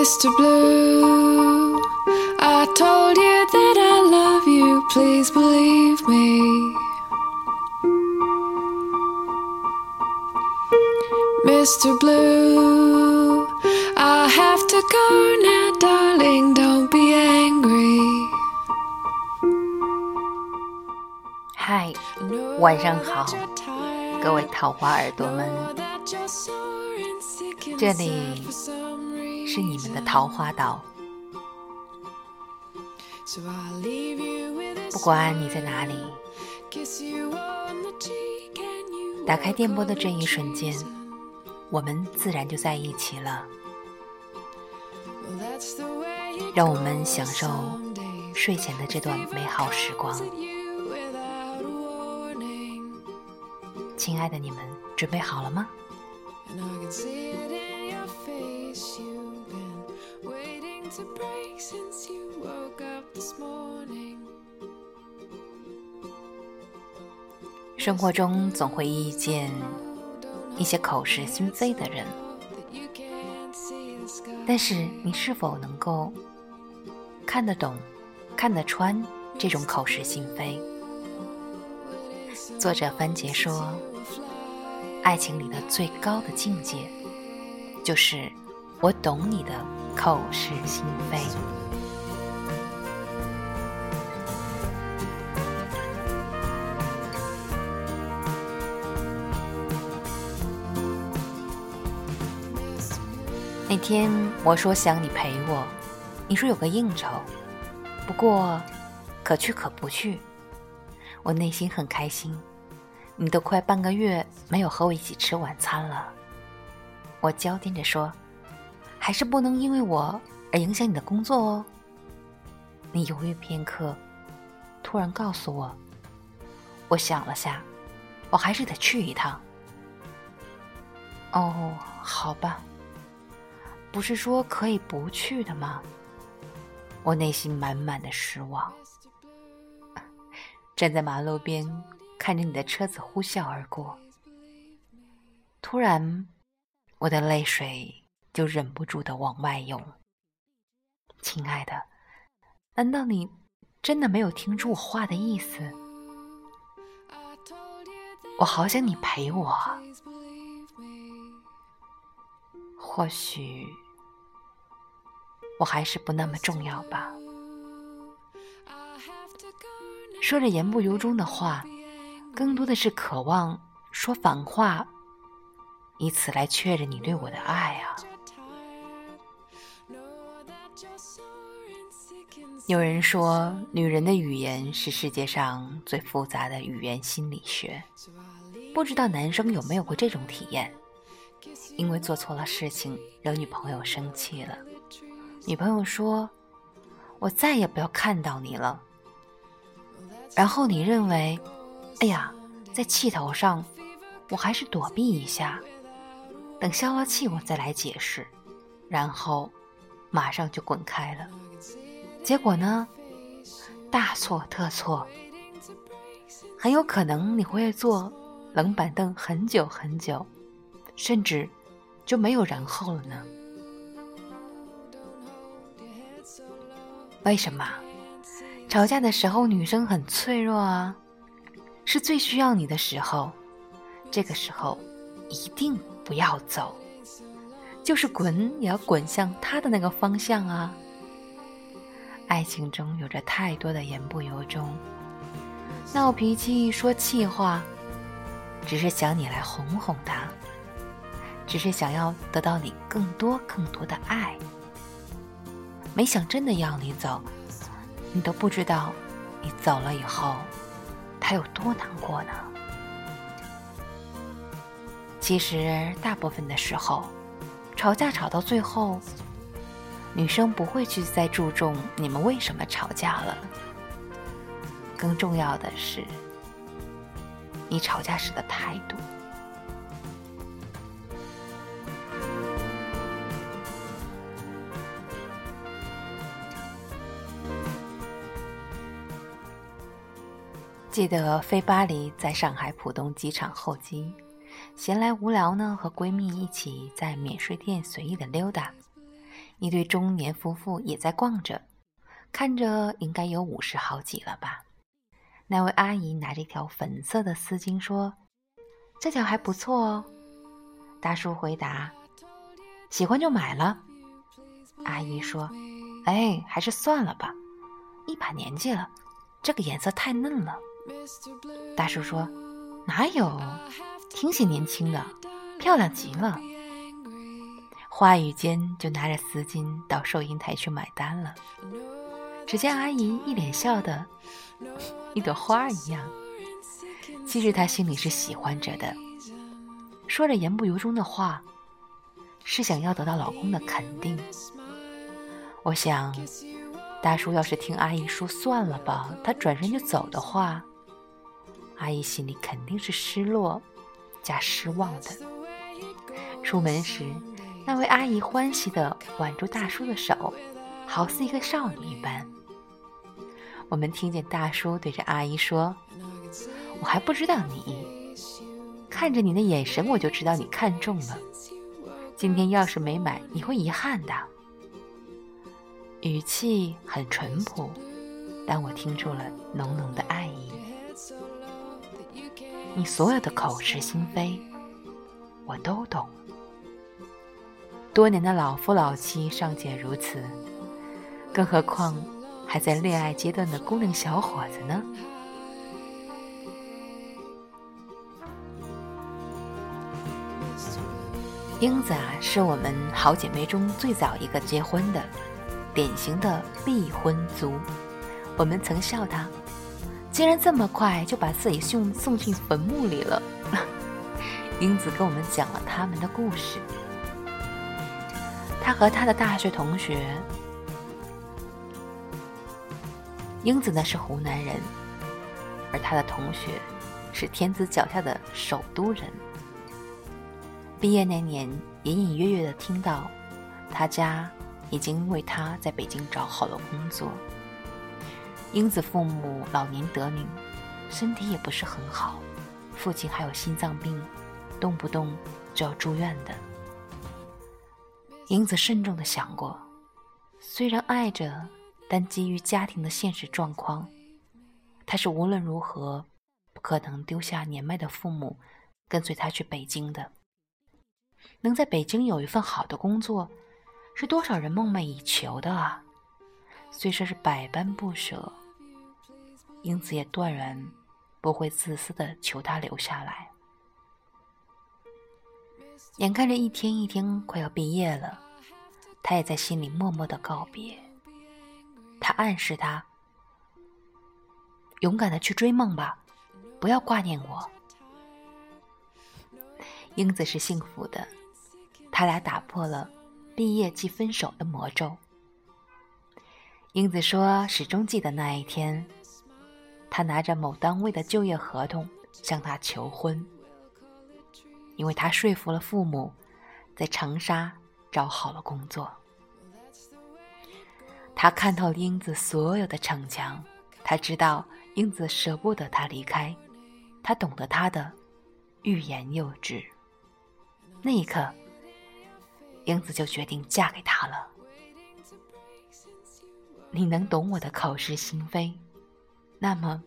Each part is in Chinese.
Mr. Blue, I told you that I love you, please believe me. Mr. Blue, I have to go now, darling, don't be angry. 嗨， I 晚上 know 好 that you're tired, 各位桃花耳朵们， know that you're sore and sick 这 inside 里 for some 是你们的桃花岛。不管你在哪里，打开电波的这一瞬间，我们自然就在一起了。让我们享受睡前的这段美好时光。亲爱的，你们准备好了吗？生活中总会遇见一些口是心非的人，但是你是否能够看得懂、看得穿这种口是心非？作者番茄说，爱情里的最高的境界，就是我懂你的口是心非。天我说想你陪我，你说有个应酬，不过可去可不去。我内心很开心，你都快半个月没有和我一起吃晚餐了。我娇嗲着说，还是不能因为我而影响你的工作哦。你犹豫片刻，突然告诉我，我想了下，我还是得去一趟。哦，好吧。不是说可以不去的吗？我内心满满的失望。站在马路边，看着你的车子呼啸而过，突然，我的泪水就忍不住的往外涌。亲爱的，难道你真的没有听出我话的意思？我好想你陪我。或许我还是不那么重要吧。说着言不由衷的话更多的是渴望说反话以此来确认你对我的爱啊。有人说女人的语言是世界上最复杂的语言心理学。不知道男生有没有过这种体验？因为做错了事情，惹女朋友生气了。女朋友说：“我再也不要看到你了。”然后你认为，哎呀，在气头上，我还是躲避一下，等消了气我再来解释，然后马上就滚开了。结果呢，大错特错，很有可能你会坐冷板凳很久很久，甚至就没有然后了呢。为什么？吵架的时候，女生很脆弱啊，是最需要你的时候。这个时候，一定不要走，就是滚也要滚向他的那个方向啊。爱情中有着太多的言不由衷，闹脾气、说气话，只是想你来哄哄他，只是想要得到你更多更多的爱。没想真的要你走，你都不知道，你走了以后，他有多难过呢？其实大部分的时候，吵架吵到最后，女生不会去再注重你们为什么吵架了，更重要的是，你吵架时的态度。记得飞巴黎在上海浦东机场候机，闲来无聊呢，和闺蜜一起在免税店随意的溜达。一对中年夫妇也在逛着，看着应该有五十好几了吧。那位阿姨拿着一条粉色的丝巾说：“这条还不错哦。”大叔回答：“喜欢就买了。”阿姨说：“哎，还是算了吧，一把年纪了，这个颜色太嫩了。”大叔说：“哪有，挺显年轻的，漂亮极了。”话语间就拿着丝巾到收银台去买单了。只见阿姨一脸笑的，一朵花一样。其实她心里是喜欢着的，说着言不由衷的话，是想要得到老公的肯定。我想，大叔要是听阿姨说算了吧，他转身就走的话，阿姨心里肯定是失落加失望的。出门时。那位阿姨欢喜地挽住大叔的手，好似一个少女一般。我们听见大叔对着阿姨说：“我还不知道你，看着你的眼神，我就知道你看中了。今天要是没买，你会遗憾的。”语气很淳朴，但我听出了浓浓的爱意。你所有的口是心非，我都懂。多年的老夫老妻尚且如此，更何况还在恋爱阶段的姑娘小伙子呢？英子啊，是我们好姐妹中最早一个结婚的，典型的必婚族。我们曾笑她，竟然这么快就把自己送送进坟墓里了。英子跟我们讲了他们的故事。他和他的大学同学英子呢是湖南人，而他的同学是天子脚下的首都人。毕业那年，隐隐约约的听到他家已经为他在北京找好了工作。英子父母老年得龄，身体也不是很好，父亲还有心脏病，动不动就要住院的。英子慎重的想过，虽然爱着，但基于家庭的现实状况，她是无论如何不可能丢下年迈的父母，跟随他去北京的。能在北京有一份好的工作，是多少人梦寐以求的啊！虽说是百般不舍，英子也断然不会自私的求他留下来。眼看着一天一天快要毕业了，他也在心里默默的告别。他暗示他：“勇敢的去追梦吧，不要挂念我。”英子是幸福的，他俩打破了毕业即分手的魔咒。英子说：“始终记得那一天，他拿着某单位的就业合同向她求婚。”因为他说服了父母，在长沙找好了工作。他看透了英子所有的逞强，他知道英子舍不得他离开，他懂得他的欲言又止。那一刻，英子就决定嫁给他了。你能懂我的口是心非，那么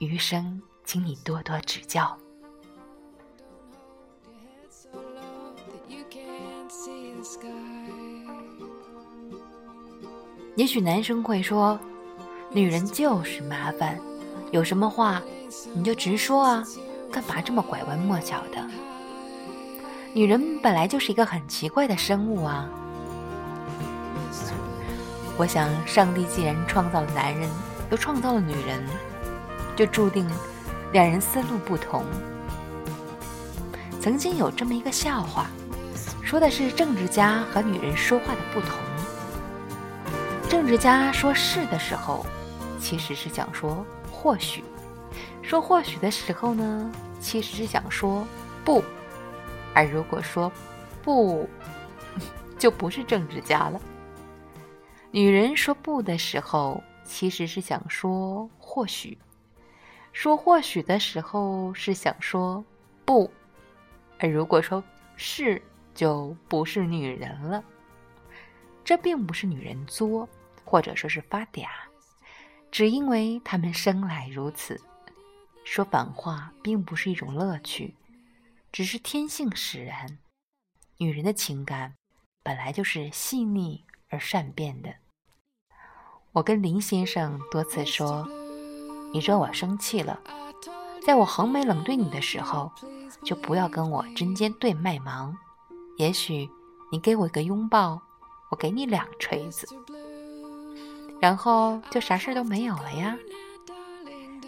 余生，请你多多指教。也许男生会说：“女人就是麻烦，有什么话你就直说啊，干嘛这么拐弯抹角的？”女人本来就是一个很奇怪的生物啊。我想，上帝既然创造了男人，创造了女人，就注定两人思路不同。曾经有这么一个笑话，说的是政治家和女人说话的不同。政治家说是的时候，其实是想说或许；说或许的时候呢，其实是想说不。而如果说不，就不是政治家了。女人说不的时候，其实是想说或许；说或许的时候是想说不。而如果说是，就不是女人了。这并不是女人作，或者说是发嗲，只因为她们生来如此。说反话并不是一种乐趣，只是天性使然。女人的情感本来就是细腻而善变的。我跟林先生多次说：“你惹我生气了，在我横眉冷对你的时候，就不要跟我针尖对麦芒。也许你给我一个拥抱。”我给你两锤子，然后就啥事都没有了呀。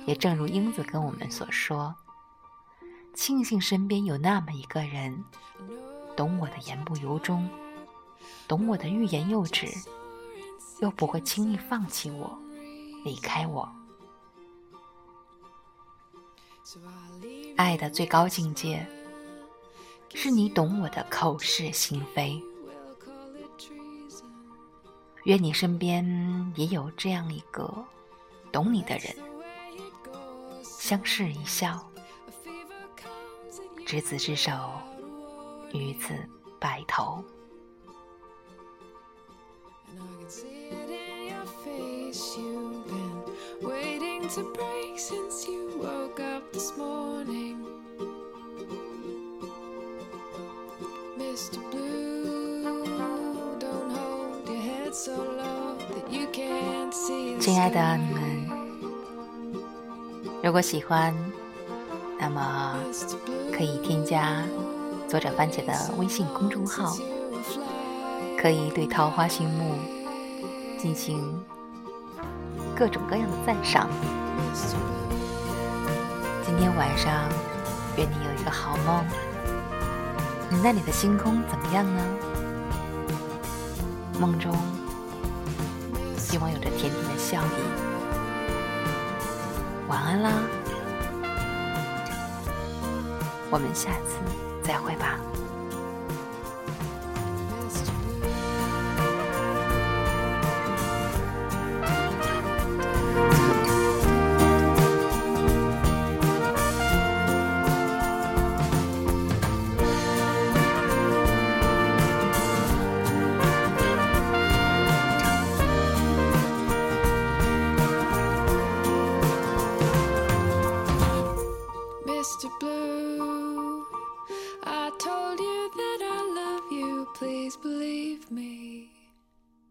也正如英子跟我们所说，庆幸身边有那么一个人，懂我的言不由衷，懂我的欲言又止，又不会轻易放弃我、离开我。爱的最高境界，是你懂我的口是心非。愿你身边也有这样一个懂你的人，相视一笑，执子之手，与子白头。亲爱的你们，如果喜欢，那么可以添加作者番茄的微信公众号，可以对《桃花心木》进行各种各样的赞赏。今天晚上，愿你有一个好梦。你那里的星空怎么样呢？梦中。希望有着甜甜的笑意。晚安啦，我们下次再会吧。